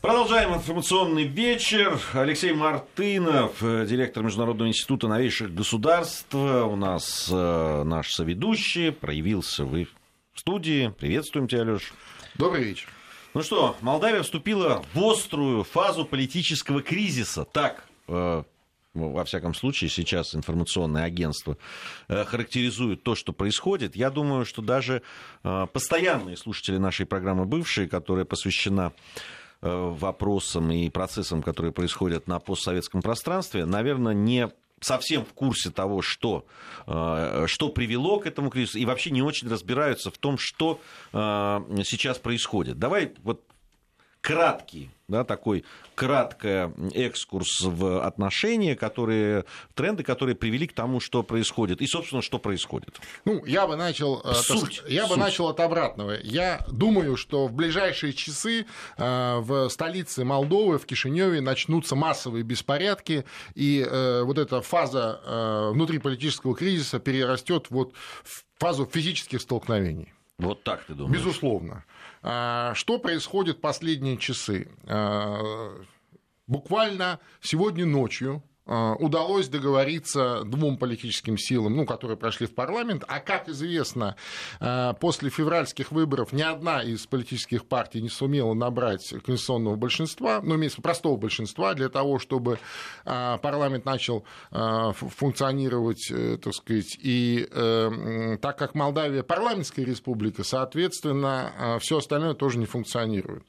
Продолжаем информационный вечер. Алексей Мартынов, э, директор Международного института новейших государств. У нас э, наш соведущий. Проявился вы в студии. Приветствуем тебя, Алеш. Добрый вечер. Ну что, Молдавия вступила в острую фазу политического кризиса. Так, э, во всяком случае, сейчас информационное агентство э, характеризует то, что происходит. Я думаю, что даже э, постоянные слушатели нашей программы «Бывшие», которая посвящена вопросам и процессам, которые происходят на постсоветском пространстве, наверное, не совсем в курсе того, что, э, что привело к этому кризису, и вообще не очень разбираются в том, что э, сейчас происходит. Давай вот краткий, да, такой краткий экскурс в отношения, которые, тренды, которые привели к тому, что происходит, и, собственно, что происходит. Ну, я бы начал, э, суть, я суть. бы начал от обратного. Я думаю, что в ближайшие часы э, в столице Молдовы, в Кишиневе, начнутся массовые беспорядки, и э, вот эта фаза внутриполитического кризиса перерастет вот в фазу физических столкновений. Вот так ты думаешь? Безусловно. А, что происходит последние часы? А, буквально сегодня ночью удалось договориться двум политическим силам, ну, которые прошли в парламент. А как известно, а, после февральских выборов ни одна из политических партий не сумела набрать конституционного большинства, ну, имеется простого большинства, для того, чтобы а, парламент начал функционировать, э, так сказать, и э, так как Молдавия парламентская республика, соответственно, все остальное тоже не функционирует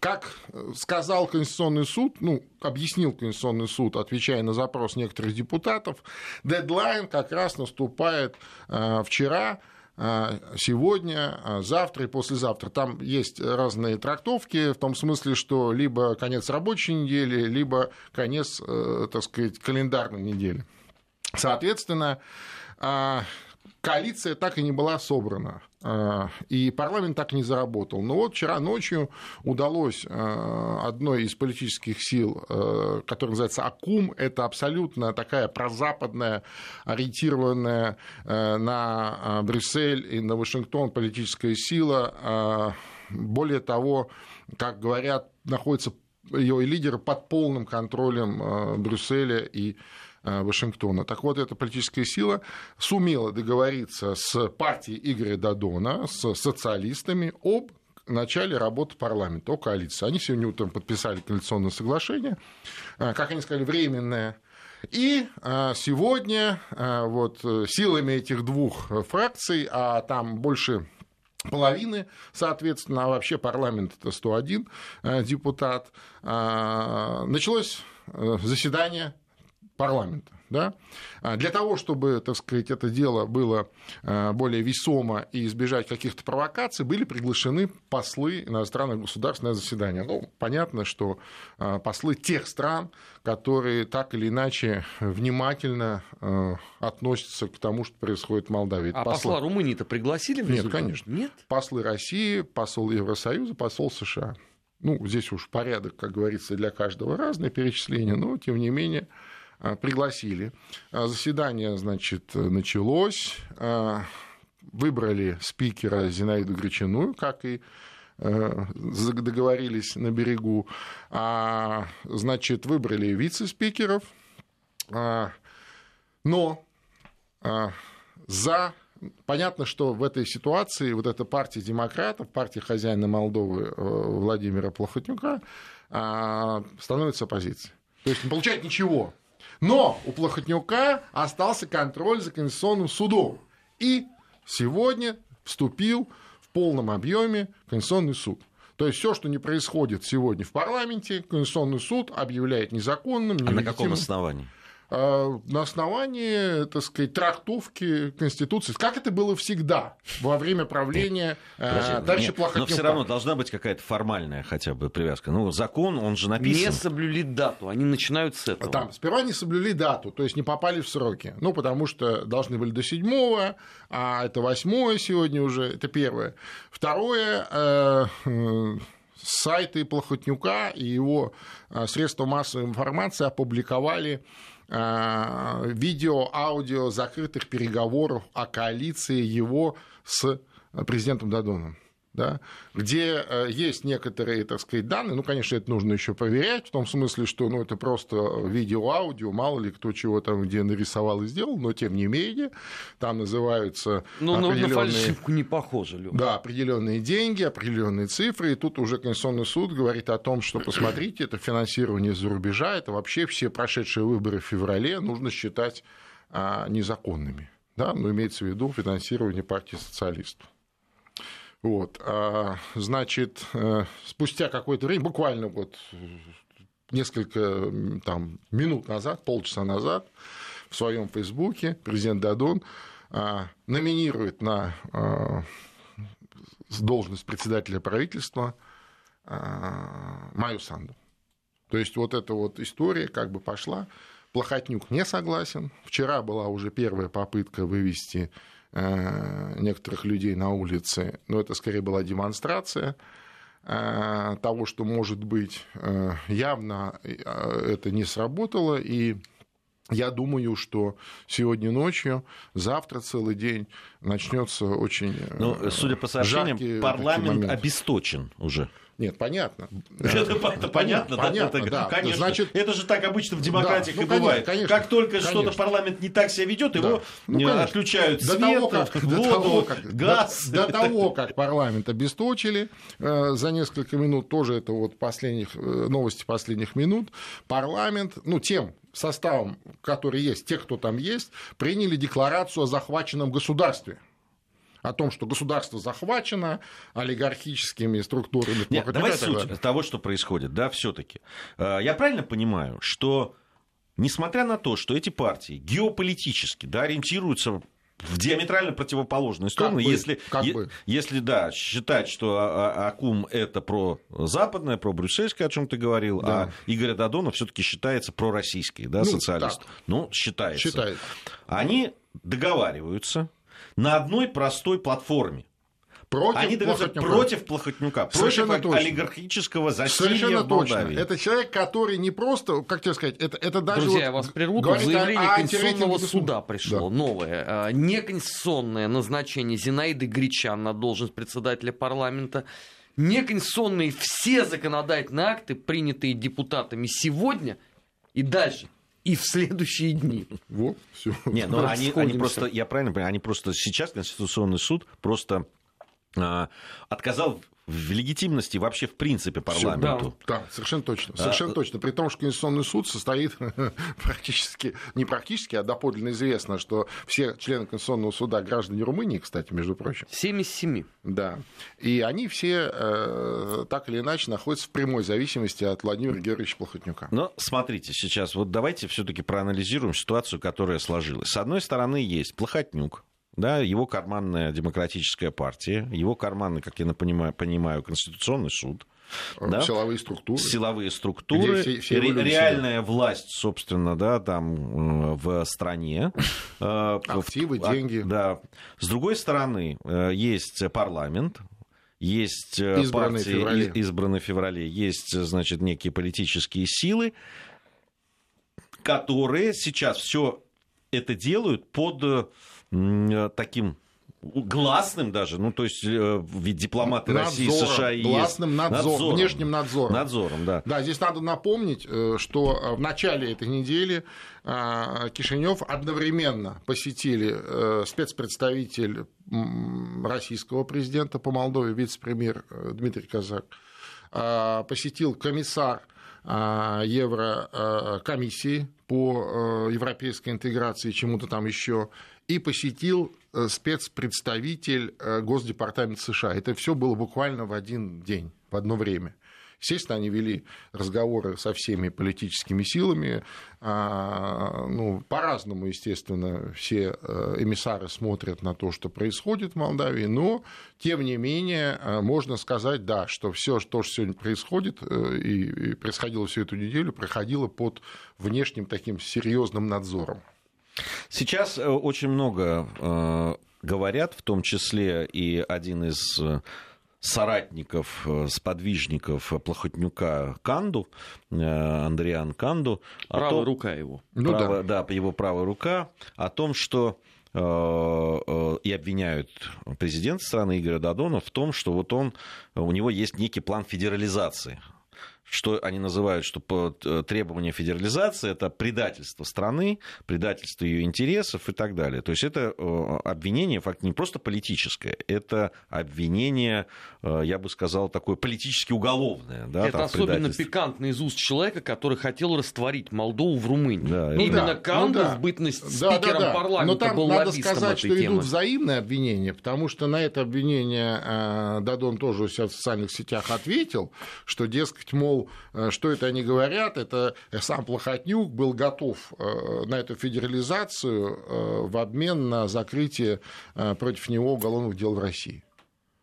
как сказал Конституционный суд, ну, объяснил Конституционный суд, отвечая на запрос некоторых депутатов, дедлайн как раз наступает э, вчера, э, сегодня, э, завтра и послезавтра. Там есть разные трактовки, в том смысле, что либо конец рабочей недели, либо конец, так сказать, календарной недели. Соответственно, коалиция так и не была собрана, и парламент так не заработал. Но вот вчера ночью удалось а, одной из политических сил, а, которая называется АКУМ, это абсолютно такая прозападная, ориентированная на Брюссель и на Вашингтон политическая сила, более того, как говорят, находится ее лидеры под полным контролем Брюсселя и Вашингтона. Так вот, эта политическая сила сумела договориться с партией Игоря Дадона, с социалистами об начале работы парламента, о коалиции. Они сегодня утром подписали коалиционное соглашение, э, как они сказали, временное. И э, сегодня вот, силами этих двух фракций, а там больше половины, соответственно, а вообще парламент это 101 депутат, началось заседание парламента. Да? А для того, чтобы, так сказать, это дело было а, более весомо и избежать каких-то провокаций, были приглашены послы иностранных государств на заседание. Ну, понятно, что а, послы тех стран, которые так или иначе внимательно относятся к тому, что происходит в Молдавии. А посла, посла Румынии-то пригласили в Нет, конечно. Нет? Послы России, посол Евросоюза, посол США. Ну, здесь уж порядок, как говорится, для каждого разное перечисление, но, тем не менее, пригласили. А, заседание, значит, началось. А, выбрали спикера Зинаиду Гречаную, как и договорились на берегу. Значит, выбрали вице-спикеров. Но за Понятно, что в этой ситуации вот эта партия демократов, партия хозяина Молдовы э, Владимира Плохотнюка становится оппозицией. То есть не получает ничего. Но у Плохотнюка остался контроль за Конституционным судом. И сегодня вступил в полном объеме Конституционный суд. То есть все, что не происходит сегодня в парламенте, Конституционный суд объявляет незаконным. А на каком основании? А, на основании, так сказать, трактовки Конституции, как это было всегда во время правления а, дальше плохо. Но все равно должна быть какая-то формальная хотя бы привязка. Ну, закон, он же написан. Не соблюли дату, они начинают с этого. Там, сперва не соблюли дату, то есть не попали в сроки. Ну, потому что должны были до седьмого, а это восьмое сегодня уже, это первое. Второе, э, сайты Плохотнюка и его э, средства массовой информации опубликовали видео, аудио закрытых переговоров о коалиции его с президентом Дадоном. Да, где э, есть некоторые, так сказать, данные, ну, конечно, это нужно еще проверять, в том смысле, что ну, это просто видео, аудио, мало ли кто чего там где нарисовал и сделал, но тем не менее, там называются Ну, на- на определенные... фальшивку не похоже, Лёва. Да, определенные деньги, определенные цифры. И тут уже Конституционный суд говорит о том, что, посмотрите, это финансирование за рубежа, это вообще все прошедшие выборы в феврале нужно считать а, незаконными. Да, ну, имеется в виду финансирование партии социалистов. Вот, а, значит, э, спустя какое-то время, буквально вот несколько м, там, минут назад, полчаса назад, в своем фейсбуке президент Дадон а, номинирует на а, должность председателя правительства а, Майю Санду. То есть вот эта вот история как бы пошла. Плохотнюк не согласен. Вчера была уже первая попытка вывести э, некоторых людей на улицы, но это скорее была демонстрация э, того, что может быть. Э, Явно э, это не сработало, и я думаю, что сегодня ночью, завтра целый день начнется очень э, Ну, судя по сообщениям, парламент обесточен уже. Нет, понятно. Это это понятно, да, понятно, это- да. Конечно. Значит, это же так обычно в демократиях Да, и ну, конечно, бывает. конечно, как только что-то парламент не так себя ведет, Да. его Ну, конечно. отключают До свет, того, как, до, воду, того, как, газ. до, до того, как парламент обесточили э, за несколько минут, тоже это вот последних, э, новости последних минут, парламент, ну, тем составом, который есть, те, кто там есть, приняли декларацию о захваченном государстве. О том, что государство захвачено олигархическими структурами. Нет, давай суть далее. того, что происходит, да, все-таки. Я правильно понимаю, что несмотря на то, что эти партии геополитически да, ориентируются в диаметрально противоположные стороны, бы, если, как е- бы. если да, считать, что Акум это про западное, про брюссельское, о чем ты говорил, Да. а Игорь Дадонов все-таки считается пророссийский, да, Ну, социалист. так. Ну, считается. Считает. Они договариваются на одной простой платформе. Против Они Плохотнюка. против Плохотнюка, против Совершенно точно. олигархического засилья Совершенно в точно. Молдавии. Это человек, который не просто, как тебе сказать, это, это даже... Друзья, я вот вас прерву. Говорит заявление о Конституционного суда пришло, Да. новое. А, Неконституционное назначение Зинаиды Гречан на должность председателя парламента. Неконституционные все законодательные акты, принятые депутатами сегодня и дальше, и в следующие дни. Вот, все. Не, ну они, они просто, я правильно понимаю, они просто сейчас Конституционный суд просто а, отказал в легитимности вообще в принципе парламенту. Да, совершенно точно. Совершенно точно. При том, что Конституционный суд состоит практически, не практически, а доподлинно известно, что все члены Конституционного суда граждане Румынии, кстати, между прочим. 7 из 7. Да. И они все э, так или иначе находятся в прямой зависимости от Владимира Георгиевича Плохотнюка. Но смотрите, сейчас вот давайте все-таки проанализируем ситуацию, которая сложилась. С одной стороны, есть Плохотнюк, да, его карманная демократическая партия, его карманный, как я понимаю, понимаю Конституционный суд, да, Силовые структуры. силовые структуры, все- все ре- реальная власть, собственно, да, там э, в стране. Э, Активы, а- деньги. Да. С другой стороны, э, есть парламент, есть э, Избранный в партии, феврале. избранные в феврале, есть, э, значит, некие политические силы, которые сейчас все это делают под э, э, таким гласным даже, ну то есть э, ведь дипломаты России, Надзором, США и гласным ЕС. надзором, внешним надзором. Надзором, да. Да, здесь надо напомнить, э, что э, в начале этой недели э, Кишинев одновременно посетили э, спецпредставитель российского президента по Молдове, вице-премьер э, Дмитрий Казак, э, посетил комиссар э, Еврокомиссии по э, европейской интеграции, чему-то там еще, и посетил э, спецпредставитель э, Госдепартамента США. Это все было буквально в один день, в одно время. Естественно, они вели разговоры со всеми политическими силами. А, Ну, по-разному, естественно, все э, эмиссары смотрят на то, что происходит в Молдавии, но, тем не менее, э, можно сказать, да, что все, что сегодня происходит э, и происходило всю эту неделю, проходило под внешним таким серьезным надзором. Сейчас очень много говорят, в том числе и один из соратников, э, сподвижников Плохотнюка Канду, э, Андриан Канду, Правая том- рука его. Ну право- да. его правая рука, о том, что и обвиняют президента страны Игоря Дадона в том, что вот он, у него есть некий план федерализации что они называют, что э, требованию федерализации это предательство страны, предательство ее интересов и так далее. То есть это э, обвинение факт не просто политическое, это обвинение, э, я бы сказал, такое политически уголовное. Да, это особенно пикантно из уст человека, который хотел растворить Молдову в Румынии. Да, Именно да, Кандов ну, да. бытность да, спикером да, да. парламента Но там был надо сказать, что темы. идут взаимные обвинения, потому что на это обвинение Дадон тоже у себя в социальных сетях ответил, что, дескать, мол, э, что это они говорят, это сам Плохотнюк был готов э, на эту федерализацию э, в обмен на закрытие против него уголовных дел в России.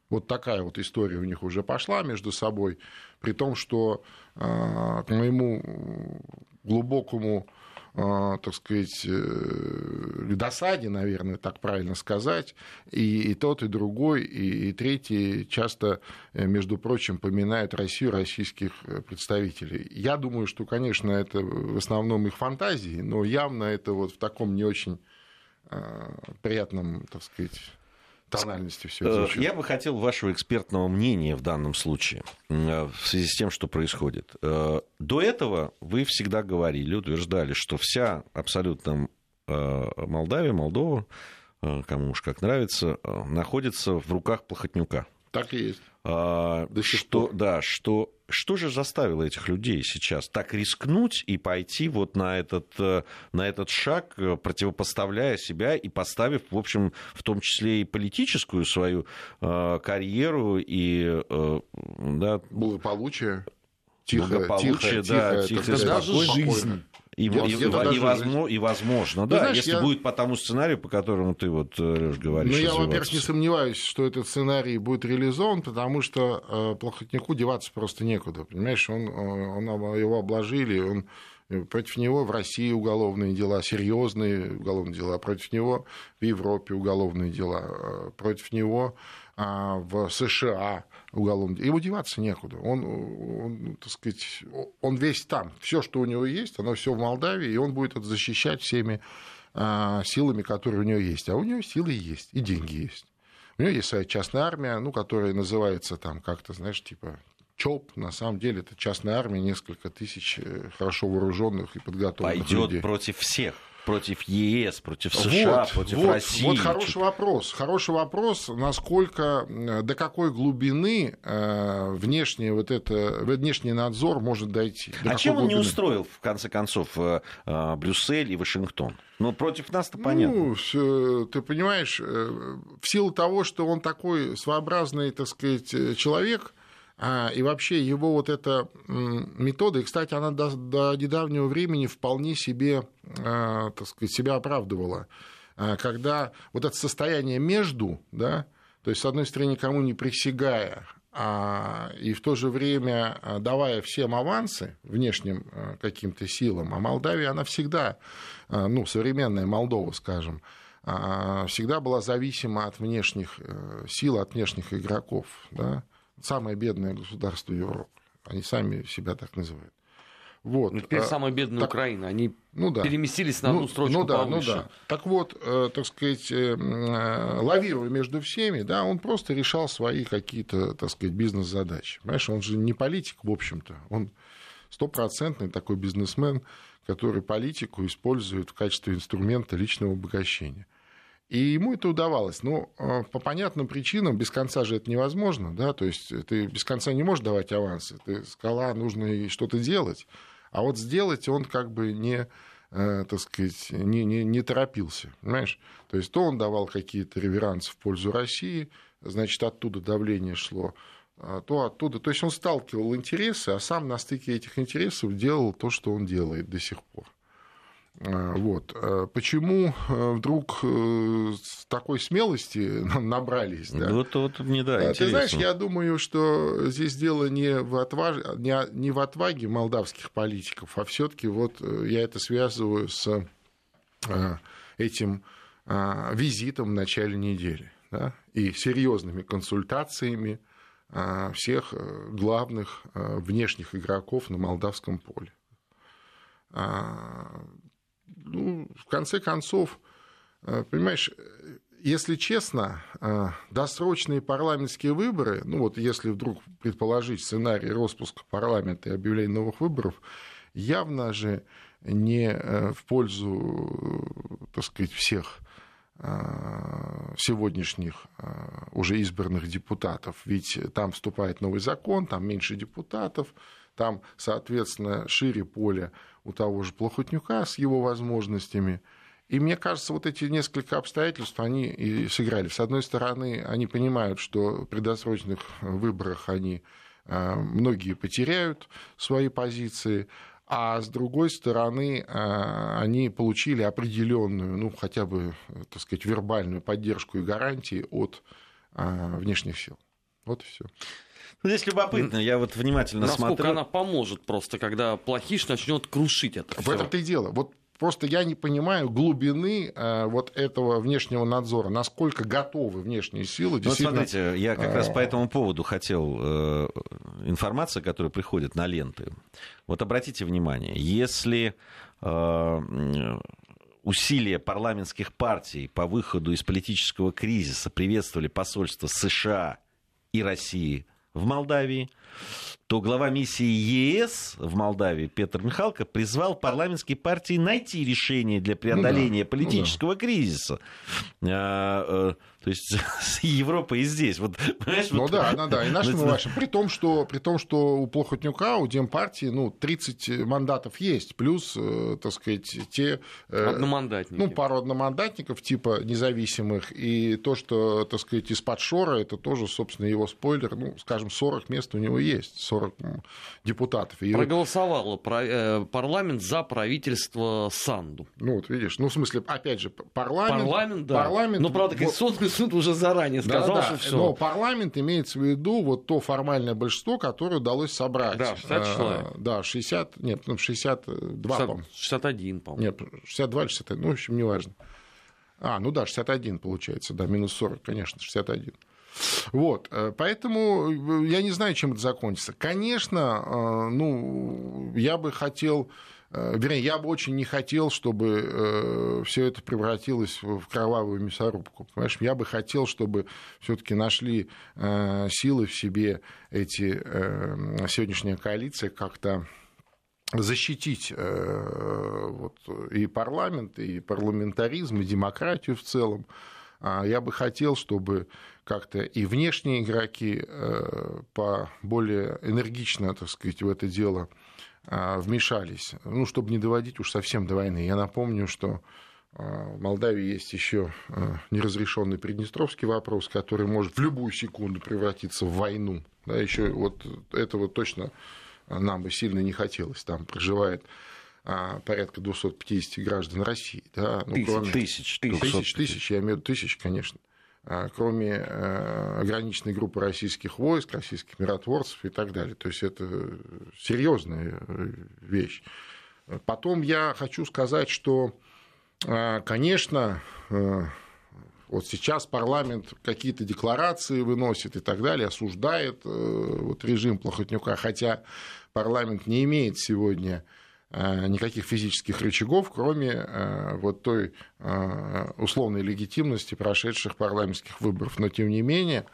Вот такая вот история у них уже пошла между собой, при том, что к моему глубокому так сказать, э, досаде, наверное, так правильно сказать, и, и тот, и другой, и, и третий часто, э, между прочим, поминают Россию, российских э, представителей. Я думаю, что, конечно, это в основном их фантазии, но явно это вот в таком не очень приятном, так сказать, тональности все это звучит. Я бы хотел вашего экспертного мнения в данном случае э, в связи с тем, что происходит. Э, до этого вы всегда говорили, утверждали, что вся абсолютно э, Молдавия, Молдова, кому уж как нравится, находится в руках Плохотнюка. Так и есть. А, что, да, что, что же заставило этих людей сейчас так рискнуть и пойти вот на этот, э, на этот шаг, э, противопоставляя себя и поставив, в общем, в том числе и политическую свою э, карьеру и э, да, благополучие, тихо, благополучие, тихо, да, тихо, тихо, даже жизнь. И, и, и, возможно, и возможно, да, знаешь, если я... будет по тому сценарию, по которому ты вот, Леш, говоришь. Ну, я, во-первых, не сомневаюсь, что этот сценарий будет реализован, потому что э, Плохотнику деваться просто некуда, понимаешь, он, э, он, его обложили, он э, Против него в России уголовные дела, серьезные уголовные дела. Против него в Европе уголовные дела. Э, против него а, в США уголовным Ему деваться некуда. Он, он, так сказать, он весь там. Все, что у него есть, оно все в Молдавии, и он будет это защищать всеми а, силами, которые у него есть. А у него силы есть, и деньги есть. У него есть своя частная армия, ну, которая называется там как-то, знаешь, типа ЧОП, на самом деле, это частная армия, несколько тысяч э, хорошо вооруженных и подготовленных Пойдет людей. против всех против ЕС, против США, вот, против вот, России. Вот хороший вопрос. Хороший вопрос, насколько, до какой глубины э, внешний, вот это, внешний надзор может дойти. До а чем он глубины? не устроил, в конце концов, э, э, Брюссель и Вашингтон? Ну, против нас-то понятно. Ну, ты понимаешь, в силу того, что он такой своеобразный, так сказать, человек, а, и вообще его вот эта метода, и, кстати, она до, до недавнего времени вполне себе, а, так сказать, себя оправдывала. А, когда вот это состояние между, да, то есть, с одной стороны, никому не присягая, и в то же время давая всем авансы внешним каким-то силам, а Молдавия, она всегда, ну, современная Молдова, скажем, всегда была зависима от внешних э, сил, от внешних игроков, да, самое бедное государство Европы. Они сами себя так называют. Вот. Ну, теперь а, самая бедная так, Украина. Они ну, да. переместились на одну ну, строчку ну, да, повыше. Ну, да. Так вот, э, так сказать, э, э, лавируя между всеми, да, он просто решал свои какие-то, так сказать, бизнес-задачи. Понимаешь, он же не политик, в общем-то. Он стопроцентный такой бизнесмен, который политику использует в качестве инструмента личного обогащения. И ему это удавалось. Но а, по понятным причинам, без конца же это невозможно, да, то есть ты без конца не можешь давать авансы. Ты сказала, нужно что-то делать. А вот сделать он как бы не, э, так сказать, не, не, не торопился, понимаешь? То есть то он давал какие-то реверансы в пользу России, значит, оттуда давление шло, а то оттуда. То есть он сталкивал интересы, а сам на стыке этих интересов делал то, что он делает до сих пор. А, вот. А почему э, вдруг э, с такой смелости набрались? Да? Вот, вот не да, интересно. Ты знаешь, я думаю, что здесь дело не в, отваж... не в отваге молдавских политиков, а все таки вот э, я это связываю с этим визитом в начале недели да? и серьезными консультациями всех главных внешних игроков на молдавском поле ну, в конце концов, понимаешь, если честно, досрочные парламентские выборы, ну вот если вдруг предположить сценарий распуска парламента и объявления новых выборов, явно же не в пользу, так сказать, всех сегодняшних уже избранных депутатов. Ведь там вступает новый закон, там меньше депутатов, там, соответственно, шире поле у того же Плохотнюка с его возможностями. И мне кажется, вот эти несколько обстоятельств, они и сыграли. С одной стороны, они понимают, что при досрочных выборах они многие потеряют свои позиции, а с другой стороны, они получили определенную, ну, хотя бы, так сказать, вербальную поддержку и гарантии от внешних сил. Вот и все. Ну, здесь любопытно, я вот внимательно Насколько смотрю. она поможет просто, когда плохиш начнет крушить это. В этом-то и дело. Вот Просто я не понимаю глубины э, вот этого внешнего надзора, насколько готовы внешние силы. Ну, смотрите, я как раз по этому поводу хотел э, информация, которая приходит на ленты. Вот обратите внимание, если э, усилия парламентских партий по выходу из политического кризиса приветствовали посольство США и России в Молдавии, то глава миссии ЕС в Молдавии Петр Михалко призвал парламентские партии найти решение для преодоления ну да, политического ну да. кризиса. А, э, то есть Европа и здесь. Вот, понимаешь, ну вот... да, да, да, и нашим, и вашим. При том, что, при том, что у Плохотнюка, у Демпартии, ну, 30 мандатов есть, плюс, э, так сказать, те... Э, одномандатники. Ну, пару одномандатников, типа независимых, и то, что, так сказать, из-под шора, это тоже, собственно, его спойлер, ну, скажем, 40 мест у него есть, 40 депутатов. И Проголосовал э, парламент за правительство Санду. Ну, вот видишь, ну, в смысле, опять же, парламент... Парламент, да. Парламент, ну, правда, Конституционный суд уже заранее сказал, да, да, что все. Но парламент имеется в виду вот то формальное большинство, которое удалось собрать. Да, 60 а, человек. Да, 60, нет, ну, 62, 60, по 61, по-моему. Нет, 62 или 61, ну, в общем, неважно. А, ну да, 61 получается, да, минус 40, конечно, 61. Вот, э, поэтому э, я не знаю, чем это закончится. Конечно, э, ну, я бы хотел вернее, я бы очень не хотел, чтобы все это превратилось в кровавую мясорубку. Понимаешь, я бы хотел, чтобы все-таки нашли силы в себе эти сегодняшняя коалиция как-то защитить вот, и парламент, и парламентаризм, и демократию в целом. А я бы хотел, чтобы как-то и внешние игроки по более энергично, так сказать, в это дело а, вмешались, ну, чтобы не доводить уж совсем до войны. Я напомню, что а, в Молдавии есть еще неразрешенный приднестровский вопрос, который может в любую секунду превратиться в войну. Да, еще вот этого точно нам бы сильно не хотелось. Там проживает порядка 250 граждан России. Да, ну, тысяч, кроме... тысяч, тысяч, тысяч, тысяч, я имею в виду тысяч, конечно. А, кроме э, ограниченной группы российских войск, российских миротворцев и так далее. То есть это серьезная э, вещь. Потом я хочу сказать, что, э, конечно, вот сейчас парламент какие-то декларации выносит и так далее, осуждает вот режим Плохотнюка, хотя парламент не имеет сегодня Э, никаких физических рычагов, кроме э, вот той э, условной легитимности прошедших парламентских выборов. Но, тем не менее,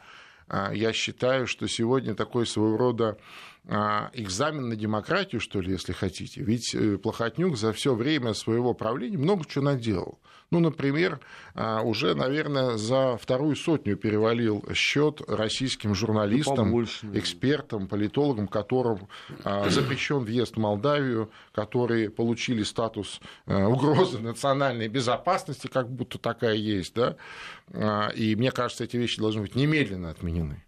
я считаю, что сегодня такой своего рода экзамен на демократию, что ли, если хотите. Ведь Плохотнюк за все время своего правления много чего наделал. Ну, например, а, уже, наверное, за вторую сотню перевалил счет российским журналистам, экспертам, политологам, которым а, запрещен въезд в Молдавию, которые получили статус а, угрозы национальной безопасности, как будто такая есть, да, и мне кажется, эти вещи должны быть немедленно отменены.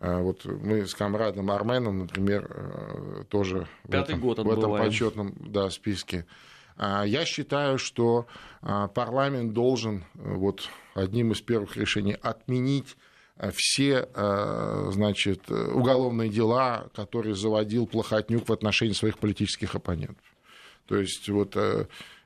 Вот мы с комрадом Арменом, например, тоже Пятый в этом, год в этом почетном да, списке а, я считаю, что а, парламент должен э, вот одним из первых решений отменить э, все э, значит, уголовные дела, которые заводил Плохотнюк в отношении своих политических оппонентов. То есть вот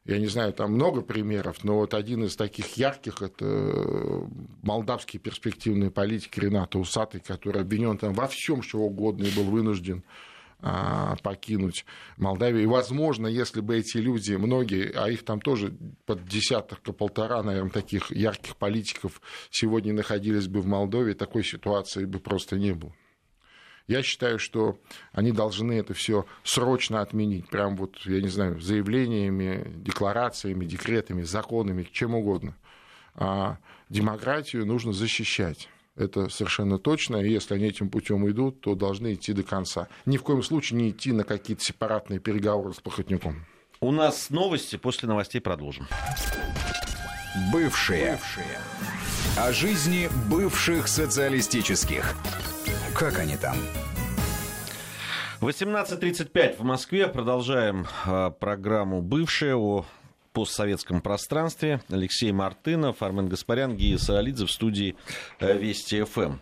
я не знаю, там много примеров, но вот один из таких ярких это молдавский перспективный политик Ренат Усатый, который обвинен там во всем, что угодно, и был вынужден а, покинуть Молдавию. И, возможно, если бы эти люди, многие, а их там тоже под десяток, полтора, наверное, таких ярких политиков сегодня находились бы в Молдове, такой ситуации бы просто не было. Я считаю, что они должны это все срочно отменить, прям вот, я не знаю, заявлениями, декларациями, декретами, законами, чем угодно. А демократию нужно защищать. Это совершенно точно. И если они этим путем идут, то должны идти до конца. Ни в коем случае не идти на какие-то сепаратные переговоры с Плохотнюком. У нас новости, после новостей продолжим. Бывшие. Бывшие. О жизни бывших социалистических. Как они там? 18.35 в Москве. Продолжаем э, программу «Бывшие» о постсоветском пространстве. Алексей Мартынов, Армен Гаспарян, Гия Саолидзе в студии э, Вести ФМ.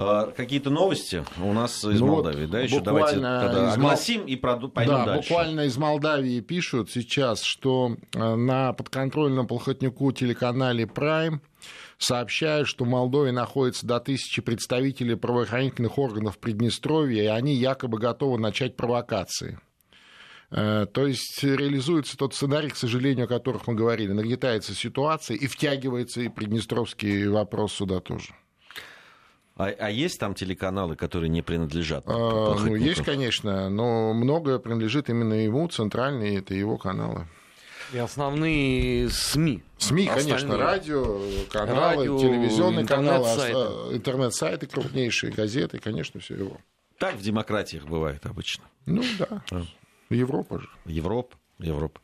А, какие-то новости у нас из ну Молдавии, вот да, еще давайте тогда огласим и пойдем да, дальше. буквально из Молдавии пишут сейчас, что э, на подконтрольном Полхотнюку телеканале Prime сообщают, что в Молдове находится до тысячи представителей правоохранительных органов Приднестровья, и они якобы готовы начать провокации. Э, то есть реализуется тот сценарий, к сожалению, о которых мы говорили. Нагнетается ситуация и втягивается и приднестровский вопрос сюда тоже. А, а есть там телеканалы, которые не принадлежат? А, ну, есть, конечно, но многое принадлежит именно ему, центральные, это его каналы. И основные СМИ. СМИ, Остальные. конечно, радио, каналы, радио, телевизионные каналы, а, интернет-сайты крупнейшие, газеты, конечно, все его. Так в демократиях бывает обычно. Ну да. Европа же. Европа, Европа.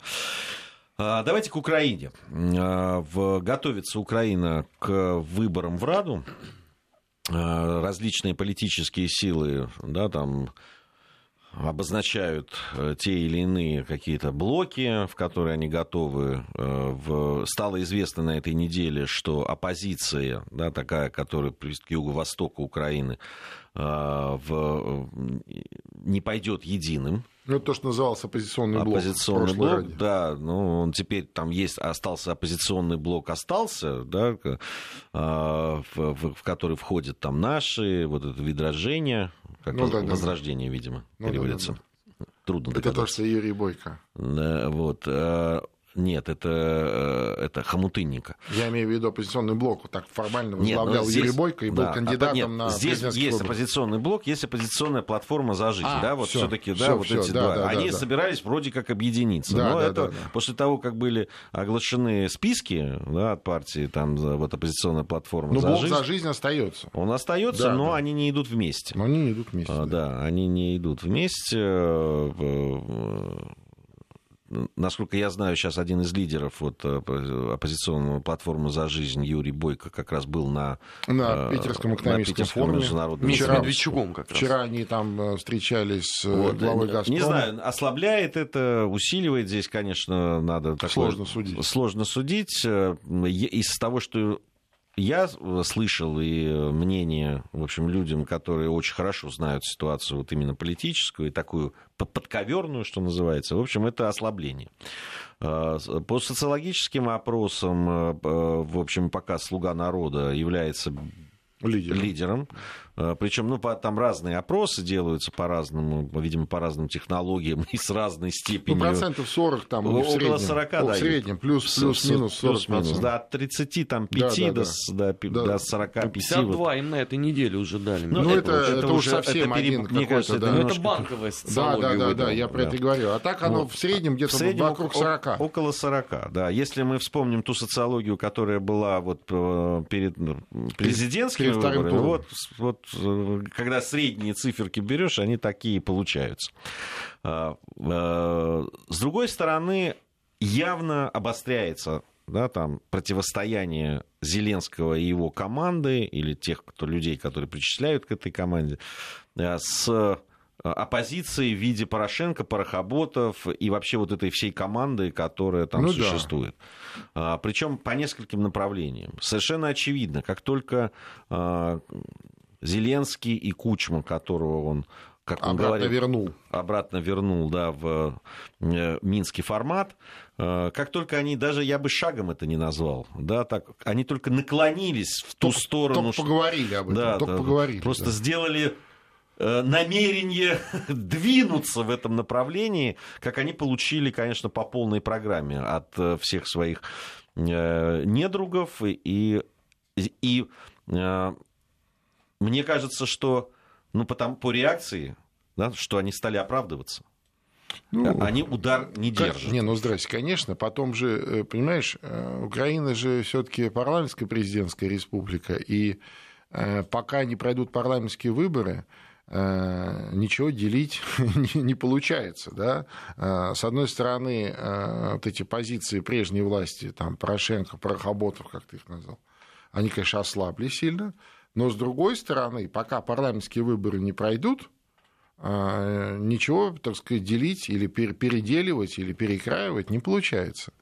А, давайте к Украине. А, готовится Украина к выборам в Раду. А, различные политические силы, да, там обозначают э, те или иные какие-то блоки, в которые они готовы. Э, в... Стало известно на этой неделе, что оппозиция, да, такая, которая к юго-востоку Украины, э, в... не пойдет единым ну, то, что назывался оппозиционный блок. Оппозиционный блок, ради. да. Ну, он теперь там есть, остался оппозиционный блок, остался, да, в, в, в который входят там наши, вот это видражение, как ну, да, возрождение, да. видимо, ну, переводится. Да, да, да. Трудно Это то, что Юрий Бойко. Вот. А, нет, это, э, это хомутынника. Я имею в виду оппозиционный блок. Так формально возглавлял Юрий Бойко и был да, кандидатом нет, на Здесь есть выбор. оппозиционный блок, есть оппозиционная платформа «За жизнь». А, да, вот все-таки, да, всё, вот всё, эти да, два. Да, Они да, собирались да. вроде как объединиться. Да, но да, это да, да. после того, как были оглашены списки да, от партии, там, вот оппозиционная платформа но «За блок жизнь». «За жизнь» остается. Он остается, да, но да. они не идут вместе. Но они не идут вместе. А, да. да, они не идут вместе насколько я знаю, сейчас один из лидеров вот, э, оппозиционного платформы «За жизнь» Юрий Бойко как раз был на, на э, Питерском экономическом на Питерском форуме. Международном вчера, Медведчуком как раз. Вчера они там э, встречались с вот, главой «Газпрома». Не знаю, ослабляет это, усиливает здесь, конечно, надо... Такое, сложно судить. Сложно судить. Из того, что я слышал и мнение, в общем, людям, которые очень хорошо знают ситуацию вот именно политическую и такую подковерную, что называется, в общем, это ослабление. А, по социологическим опросам, э, в общем, пока «Слуга народа» является лидером. лидером. А, Причем, ну, там разные опросы делаются по-разному, видимо, по разным технологиям и с разной степенью. Ну, процентов 40 там, Около в среднем. 40 О, В среднем, плюс, плюс, минус 40 плюс, минус, да, от 30 там, 5 да, да, до, да. До, да. до 45. 52 вот. им на этой неделе уже дали. Ну, ну это, это, это уже совсем это один Мне кажется, да. это, немножко... это банковая социология. Да, да, да, да, я про да. это говорю. А так оно вот. в среднем где-то в среднем вокруг 40. Около 40, да. Если мы вспомним ту социологию, которая была вот э, перед ну, президентскими перед выборами, вот, вот э, когда средние циферки берешь, они такие получаются. А, а, с другой стороны, явно обостряется да, там, противостояние Зеленского и его команды, или тех кто, людей, которые причисляют к этой команде, а, с оппозицией в виде Порошенко, Порохоботов и вообще вот этой всей команды, которая там ну, существует. Да. Причем по нескольким направлениям. Совершенно очевидно, как только Зеленский и Кучма, которого он как он обратно говорил, вернул. Обратно вернул, да, в э, минский формат. Э, как только они, даже я бы шагом это не назвал, да, так, они только наклонились в ту только, сторону. Только что, поговорили об этом, да, только да, поговорили. Просто да. сделали э, намерение двинуться в этом направлении, как они получили, конечно, по полной программе от всех своих недругов. И, и мне кажется, что ну, потому, по реакции, да, что они стали оправдываться. Ну, они удар не держат. Не, ну здрасте, конечно. Потом же, э, понимаешь, э, Украина же все-таки парламентская президентская республика, и э, пока не пройдут парламентские выборы, ничего делить не получается. Да? С одной стороны, вот эти позиции прежней власти, там, Порошенко, Порохоботов, как ты их назвал, они, конечно, ослабли сильно, но с другой стороны, пока парламентские выборы не пройдут, а, ничего, так сказать, делить или переделивать, или перекраивать не получается.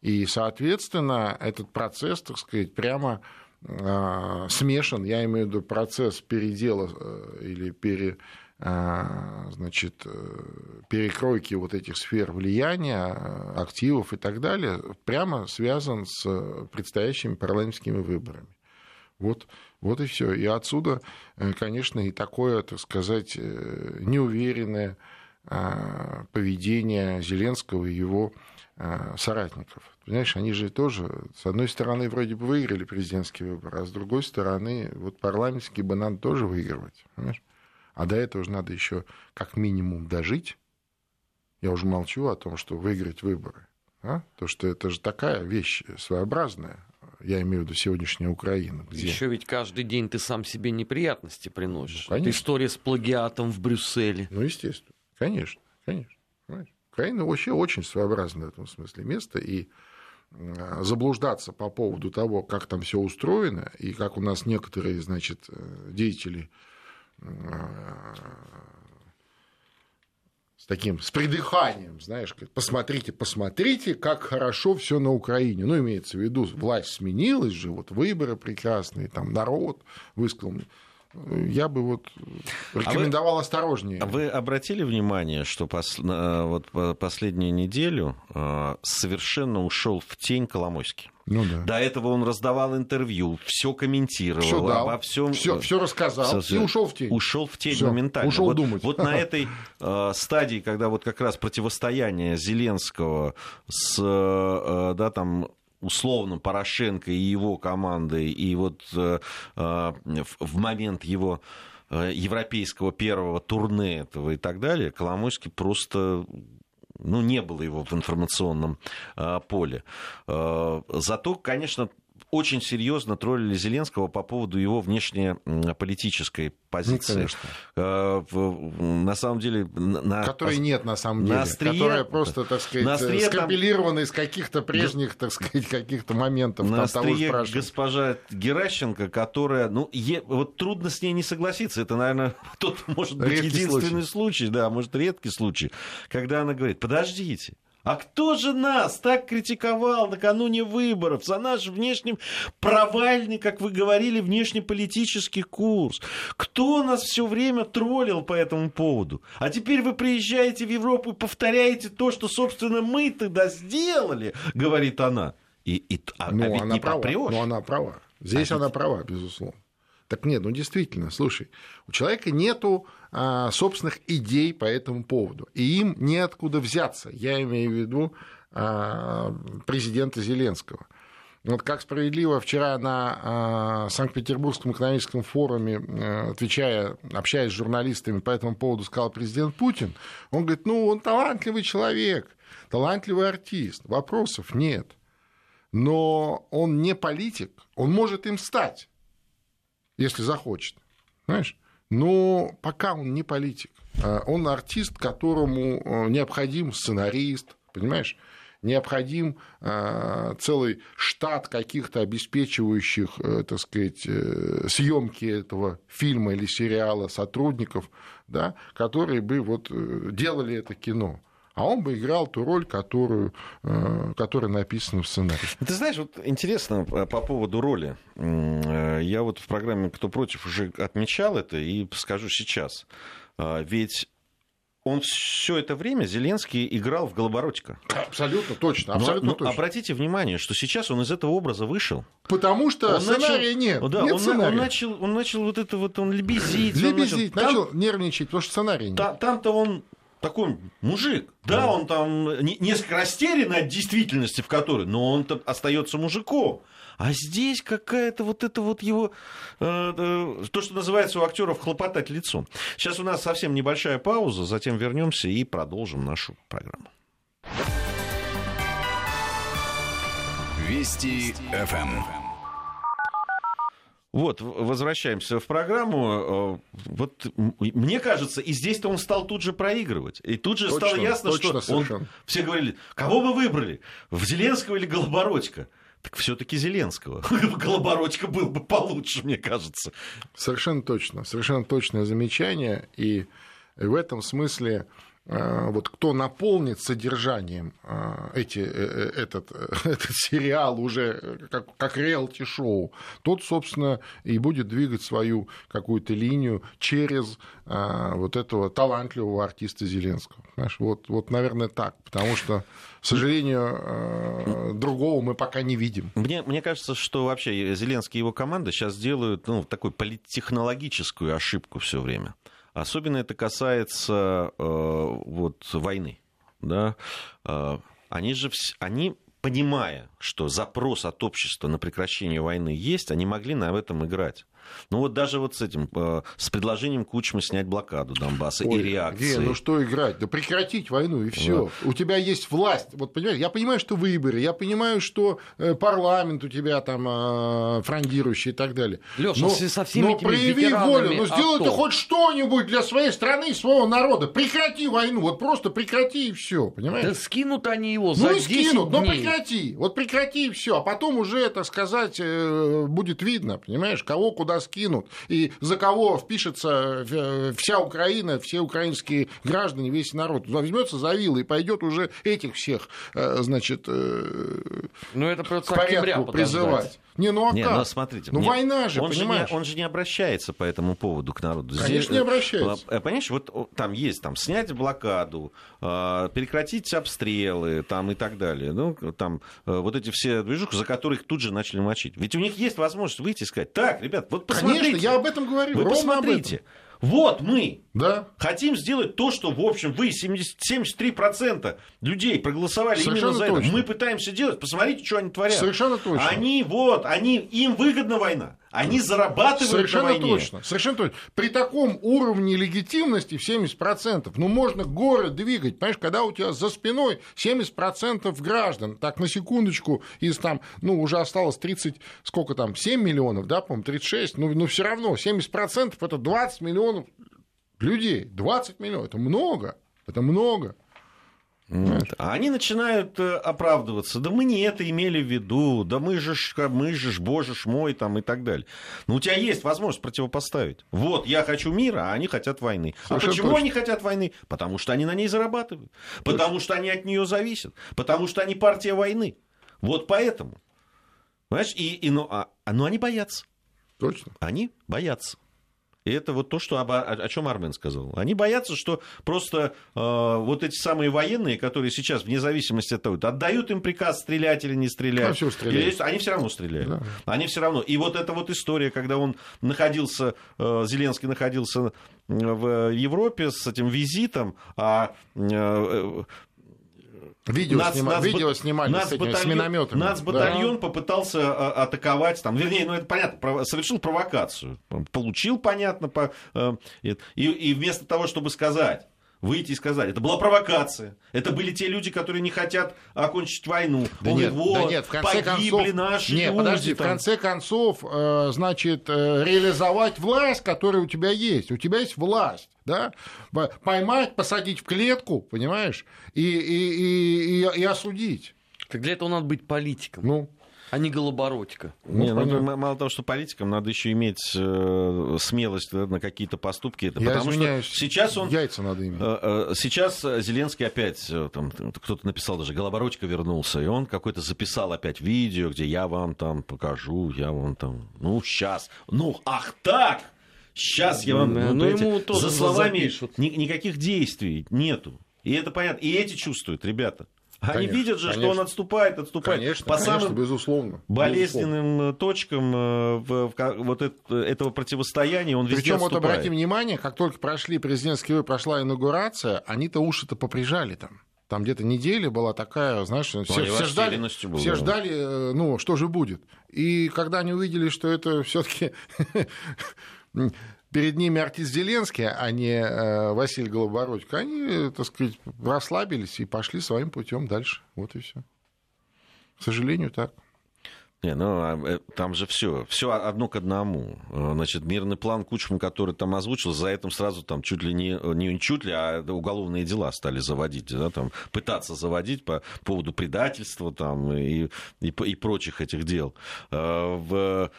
И, соответственно, этот процесс, так сказать, прямо а, смешан, я имею в виду процесс передела э, или пере, а, значит, э, перекройки вот этих сфер влияния, активов и так далее, прямо связан с предстоящими парламентскими выборами. Вот вот и все. И отсюда, э, конечно, и такое, так сказать, э, неуверенное а, поведение Зеленского и его а, соратников. Понимаешь, они же тоже, с одной стороны, вроде бы выиграли президентские выборы, а с другой стороны, вот парламентские бы надо тоже выигрывать. Понимаешь? А до этого же надо еще как минимум дожить. Я уже молчу о том, что выиграть выборы. А? То, что это же такая вещь своеобразная я имею в виду сегодняшняя Украина. Где... Еще ведь каждый день ты сам себе неприятности приносишь. Ну, история с плагиатом в Брюсселе. Ну, естественно. Конечно, конечно. Понимаешь? Украина вообще очень своеобразное в этом смысле место, и заблуждаться по поводу того, как там все устроено, и как у нас некоторые, значит, э, деятели с таким, с придыханием, знаешь, посмотрите, посмотрите, как хорошо все на Украине. Ну, имеется в виду, власть сменилась же, вот выборы прекрасные, там народ высказал я бы вот рекомендовал а вы, осторожнее. Вы обратили внимание, что пос, вот последнюю неделю э, совершенно ушел в тень Коломойский? Ну, да. До этого он раздавал интервью, все комментировал, все дал, обо всем. Все, все рассказал все, и ушел в тень. Ушел в тень всё, моментально. Ушел вот, думать. Вот на этой э, стадии, когда вот как раз противостояние Зеленского с э, да, там, условно Порошенко и его командой, и вот э, э, в момент его э, европейского первого турне этого и так далее, Коломойский просто ну, не было его в информационном э, поле. Э, зато, конечно, очень серьезно троллили Зеленского по поводу его внешнеполитической позиции. Ну, конечно. На самом деле... На, которой нет, на самом деле. На острие, которая просто, так сказать, на острие, скомпилирована из каких-то прежних, так сказать, каких-то моментов. На там, острие того госпожа Геращенко, которая... Ну, е, вот трудно с ней не согласиться. Это, наверное, тот, может быть, редкий единственный случай. случай, да, может, редкий случай, когда она говорит, подождите, а кто же нас так критиковал накануне выборов за наш внешний провальный, как вы говорили, внешнеполитический курс? Кто нас все время троллил по этому поводу? А теперь вы приезжаете в Европу и повторяете то, что, собственно, мы тогда сделали, говорит она. И, и, а, ну, а ведь она не права. попрешь. Ну, она права. Здесь а она ведь... права, безусловно. Так нет, ну действительно, слушай, у человека нету а, собственных идей по этому поводу, и им неоткуда взяться. Я имею в виду а, президента Зеленского. Вот как справедливо вчера на а, Санкт-Петербургском экономическом форуме, а, отвечая, общаясь с журналистами по этому поводу, сказал президент Путин, он говорит, ну, он талантливый человек, талантливый артист, вопросов нет. Но он не политик, он может им стать если захочет. Знаешь? Но пока он не политик. А он артист, которому э, необходим сценарист, понимаешь? необходим э, целый штат каких-то обеспечивающих, э, так сказать, съемки этого фильма или сериала сотрудников, да, которые бы вот делали это кино а он бы играл ту роль, которую, э, которая написана в сценарии. Ты знаешь, вот интересно э, по поводу роли. Э, я вот в программе «Кто против» уже отмечал это и скажу сейчас. Ведь он все это время, Зеленский, играл в Голобородько. Абсолютно точно, абсолютно но, точно. обратите внимание, что сейчас он из этого образа вышел. Потому что он сценария начал, нет. Да, нет он, сценария. он, начал, он начал вот это вот, он лебезить. Лебезить, он начал, начал нервничать, потому что сценария нет. Там, там-то он такой мужик. Да, он там несколько растерян от действительности, в которой, но он-то остается мужиком. А здесь какая-то вот это вот его, э, э, то, что называется у актеров хлопотать лицом. Сейчас у нас совсем небольшая пауза, затем вернемся и продолжим нашу программу. Вести ФМ. Вот, возвращаемся в программу. Э, вот мне кажется, и здесь-то он стал тут же проигрывать. И тут же точно, стало ясно, точно, что он, все говорили, кого вы выбрали, в Зеленского или Голобородько? Так все-таки Зеленского. Голобородько был бы получше, мне кажется. Совершенно точно. Совершенно точное замечание. И в этом смысле вот кто наполнит содержанием эти, этот, этот сериал уже как, как реалити-шоу, тот, собственно, и будет двигать свою какую-то линию через вот этого талантливого артиста Зеленского. Знаешь, вот, вот, наверное, так, потому что, к сожалению, другого мы пока не видим. Мне, мне кажется, что вообще Зеленский и его команда сейчас делают ну, такую политтехнологическую ошибку все время. Особенно это касается э, вот, войны. Да? Э, они же они, понимая, что запрос от общества на прекращение войны есть, они могли на этом играть. Ну вот даже вот с этим, э, с предложением Кучмы снять блокаду Донбасса Ой, и реакции. Ген, ну что играть? Да прекратить войну и все. Да. У тебя есть власть. Вот понимаешь, я понимаю, что выборы, я понимаю, что э, парламент у тебя там э, фрондирующий и так далее. Леша, но, со всеми но этими прояви волю, ну сделай ты АТО. хоть что-нибудь для своей страны и своего народа. Прекрати войну, вот просто прекрати и все, понимаешь? Да скинут они его за ну и 10 скинут, но дней. прекрати, вот прекрати и все, а потом уже, так сказать, будет видно, понимаешь, кого куда скинут и за кого впишется вся Украина, все украинские граждане, весь народ. Возьмется за вилы и пойдет уже этих всех, э, значит, э, ну, это к порядку призывать. Не, ну а не, как? Ну, смотрите, ну мне, война же, он понимаешь? Же не, он же не обращается по этому поводу к народу. Конечно, не обращается. э, Понимаешь, вот там есть там снять блокаду, э, прекратить обстрелы там, и так далее. Ну, там э, вот эти все движухи, за которых тут же начали мочить. Ведь у них есть возможность выйти и сказать, так, ребят, вот посмотрите. Конечно, я об этом говорю. Вы посмотрите. Об этом. Вот мы да. хотим сделать то, что, в общем, вы 70, 73% людей проголосовали Совершенно именно за точно. это. Мы пытаемся делать. Посмотрите, что они творят. Совершенно точно. Они, вот, они, им выгодна война. Они зарабатывают Совершенно на войне. точно. Совершенно точно. При таком уровне легитимности в 70%, ну, можно горы двигать. Понимаешь, когда у тебя за спиной 70% граждан, так, на секундочку, из там, ну, уже осталось 30, сколько там, 7 миллионов, да, по-моему, 36, ну, но все равно 70% это 20 миллионов людей. 20 миллионов, это много. Это много. Вот. А они начинают э, оправдываться. Да мы не это имели в виду. Да мы же, мы же, ж, боже ж мой, там и так далее. Но у тебя есть возможность противопоставить. Вот, я хочу мира, а они хотят войны. а Совершенно почему точно. они хотят войны? Потому что они на ней зарабатывают. Потому что они от нее зависят. Потому что они партия войны. Вот поэтому. Понимаешь? И, и, ну, а, а- ну, они боятся. Точно. Они боятся. И это вот то, что, о, о чем Армен сказал. Они боятся, что просто э, вот эти самые военные, которые сейчас, вне зависимости от того, отдают им приказ стрелять или не стрелять, всё стреляют. или- они все равно стреляют. Да. Они все равно. И вот эта вот история, когда он находился, э, Зеленский находился в Европе с этим визитом, а э, Видео, Нац- снима- нацбат- видео снимали с, этими, с минометами. Нацбатальон попытался а, атаковать, там, вернее, ну это понятно, прово- совершил провокацию. Получил, понятно, по, э, и, и вместо того, чтобы сказать, выйти и сказать, это была провокация. Это были те люди, которые не хотят окончить войну. Да Он нет, вот, да нет, в конце погибли концов, наши нет, люди. подожди, в там». конце концов, э, значит, э, реализовать власть, которая у тебя есть. У тебя есть власть, да? Поймать, посадить в клетку, понимаешь, и, и, и, и, и осудить. Так для этого надо быть политиком, Ну, а не голобородько. Не, ну, м- мало того, что политикам, надо еще иметь э, смелость да, на какие-то поступки. Это я потому извиняюсь, что сейчас он яйца надо иметь. Э, э, Сейчас Зеленский опять, э, там, кто-то написал даже, Голобородько вернулся, и он какой-то записал опять видео, где я вам там покажу, я вам там, ну, сейчас, ну, ах так, Сейчас я вам... Да, ну, ну, понимаете, ему тоже за словами запишут. ни- никаких действий нету. И это понятно. И эти чувствуют, ребята. Они Конечно, видят же, что конечно. он отступает, отступает. Конечно, по конечно, самым безусловно. безусловно. болезненным э, точкам э, в- вот это- этого противостояния он везде Причем вот обратим внимание, как только прошли президентские выборы, прошла инаугурация, они-то уши-то поприжали там. Там где-то неделя была такая, знаешь, все, и все ждали, было, все да. ждали, э, ну, что же будет. И когда они увидели, что это все-таки перед ними артист Зеленский, а не э, Василий Голобородько, они, так сказать, расслабились и пошли своим путем дальше. Вот и все. К сожалению, так. Не, ну а, э, там же все, все одно к одному. Э, Значит, мирный план Кучма, который там озвучил, за этим сразу там чуть ли не, не чуть ли, а уголовные дела стали заводить, да, там, пытаться заводить по поводу предательства там, и, и, и прочих этих дел. В,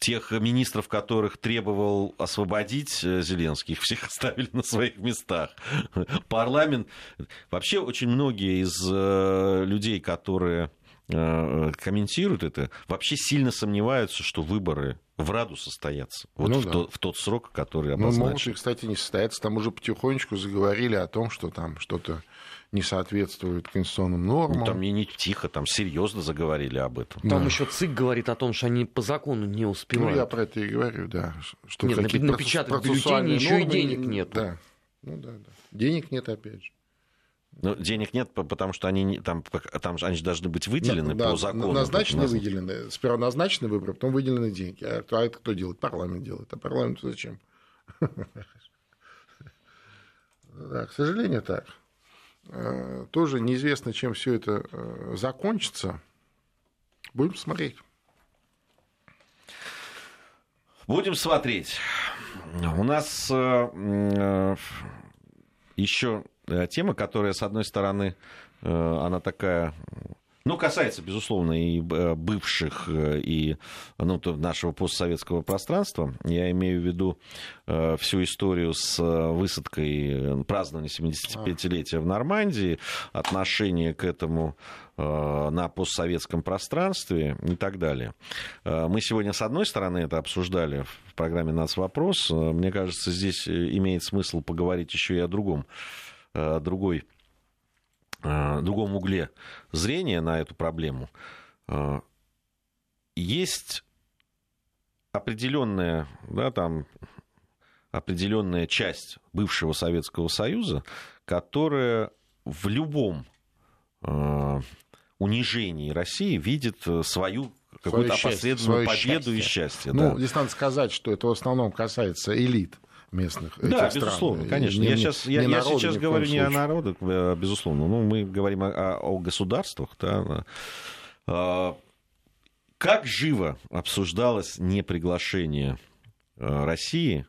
тех министров, которых требовал освободить э, Зеленский, их всех оставили на своих местах. Парламент... Вообще очень многие из э, людей, которые э, комментируют это, вообще сильно сомневаются, что выборы в Раду состоятся. Вот Ну в, да. тот, в тот срок, который Ну, могут обозначен. и, кстати, не состояться. Там уже потихонечку заговорили о том, что там что-то не соответствует конституционным нормам. Ну, там и не тихо, там серьезно заговорили об этом. Там Да. еще ЦИК говорит о том, что они по закону не Ну, успевают. я про это и говорю, да. Что Нет, напи- напечатать бюллетени, еще и денег нету. Да. Ну да, да. Денег нет, опять же. Ну, денег нет, по- потому что они там, там же они же должны быть выделены Да, по закону. Назначены, Наз- выделены. Сперва назначены выборы, потом выделены деньги. А, кто- а это кто делает? Парламент делает. А парламенту зачем? Да, к сожалению, так. Э, Тоже неизвестно, чем все это э, закончится. Будем смотреть. Будем смотреть. У нас э, еще тема, которая, с одной стороны, она такая, ну, касается, безусловно, и э, бывших, э, и ну, то нашего постсоветского пространства. Я имею в виду э, всю историю с высадкой празднования 75-летия в Нормандии, отношение к этому на постсоветском пространстве и так далее. Мы сегодня, с одной стороны, это обсуждали в программе «Нацвопрос». Э, Мне кажется, здесь имеет смысл поговорить еще и о другом, другой другом угле зрения на эту проблему. Э, Есть определенная, да, там, определенная часть бывшего Советского Союза, которая в любом э, унижении России видит э, свою какую-то опосредованную победу и счастье. счастье. Ну, да. здесь надо сказать, что это в основном касается элит местных Да, этих стран. безусловно, И конечно. не- я сейчас, не я, я сейчас говорю не о народах, э, безусловно. Ну, мы говорим о, о- государствах. Да. А, Как живо обсуждалось неприглашение э, России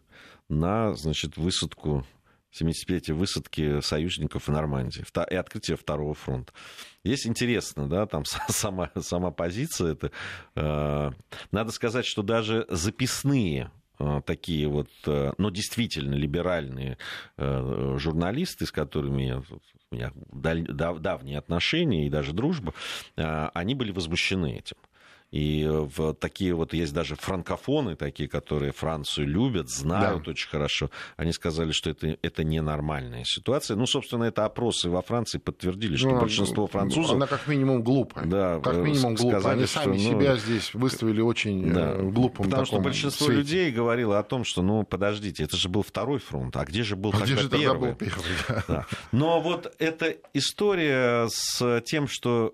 на значит, высадку 75-летие высадки союзников в Нормандии и открытие второго фронта. Есть интересно, да, там сама, сама позиция. Это, э, надо сказать, что даже записные такие вот, э, но действительно либеральные э, журналисты, с которыми у меня давние отношения и даже дружба, э, они были возмущены этим. И в такие вот есть даже франкофоны такие, которые Францию любят, знают Да. очень хорошо. Они сказали, что это, это ненормальная ситуация. Ну, собственно, это опросы во Франции подтвердили, что Ну, большинство французов... Она как минимум глупая. Да, как э, минимум глупая. сказали, Они что, сами ну, себя здесь выставили очень э, Да. в глупом Потому что большинство свете. людей говорило о том, что, ну, подождите, это же был второй фронт, а где же был А тогда где же тогда первый? был первый? да? Да. Но вот эта история с тем, что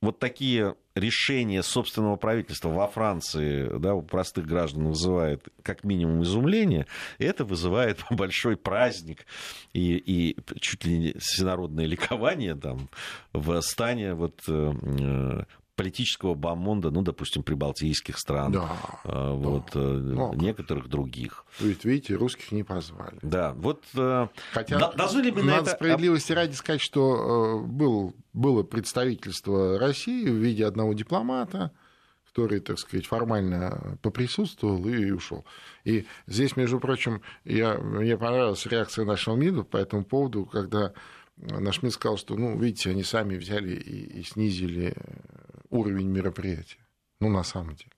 вот такие решения собственного правительства во Франции да, у простых граждан вызывает как минимум изумление, это вызывает большой праздник и, и чуть ли не всенародное ликование там, в стане вот, э, э, политического бомонда, ну, допустим, прибалтийских стран, Да. э, вот, э, Ну, некоторых других. Ведь, видите, русских не позвали. Да, вот э, Хотя да- должны ли мы на это... справедливости ради сказать, что был, было представительство России в виде одного дипломата, который, так сказать, формально поприсутствовал и ушел. И здесь, между прочим, я, мне понравилась реакция нашего МИДа по этому поводу, когда наш МИД сказал, что, ну, видите, они сами взяли и, и снизили уровень мероприятия. Ну, на самом деле.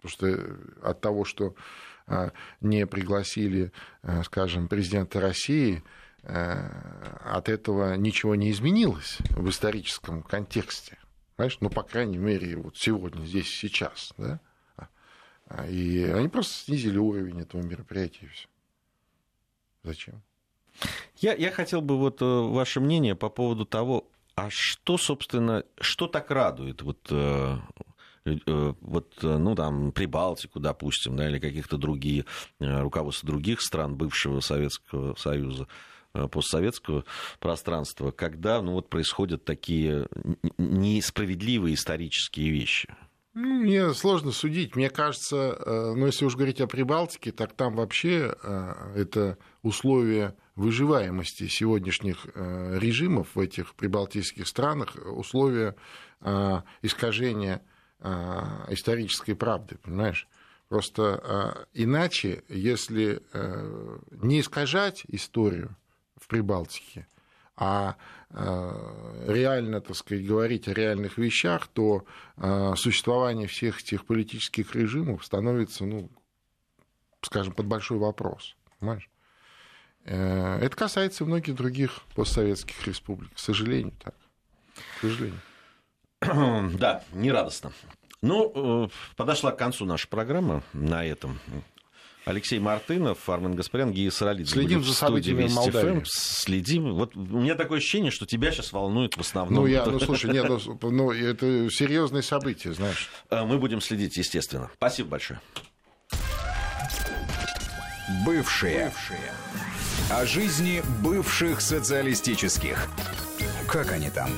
Потому что от того, что не пригласили, скажем, президента России, от этого ничего не изменилось в историческом контексте. Понимаешь? Ну, по крайней мере, вот сегодня, здесь, сейчас. Да? И они просто снизили уровень этого мероприятия. И все. Зачем? Я, я хотел бы вот ваше мнение по поводу того, а что, собственно, что так радует вот, э, э, вот, ну, там, Прибалтику, допустим, да, или каких-то другие, э, руководства других стран бывшего Советского Союза, постсоветского пространства, когда ну, вот происходят такие несправедливые исторические вещи? Ну, мне сложно судить. Мне кажется, ну, если уж говорить о Прибалтике, так там вообще это условия выживаемости сегодняшних э, режимов в этих прибалтийских странах условия э, искажения э, исторической правды, понимаешь? Просто иначе, если не искажать историю в Прибалтике, а реально, так сказать, говорить о реальных вещах, то существование всех этих политических режимов становится, ну, скажем, под большой вопрос. Понимаешь? Э, это касается многих других постсоветских республик. К сожалению, так. К сожалению. Да, нерадостно. Ну, э, подошла к концу наша программа на этом. Алексей Мартынов, Армен Гаспарян, Гия Саралидзе. Следим за событиями в Молдавии. Следим. Вот у меня такое ощущение, что тебя сейчас волнует в основном. Ну, я, ну, слушай, нет, ну, ну это серьезные события, знаешь. Э, мы будем следить, естественно. Спасибо большое. Бывшие. Бывшие. О жизни бывших социалистических. Как они там?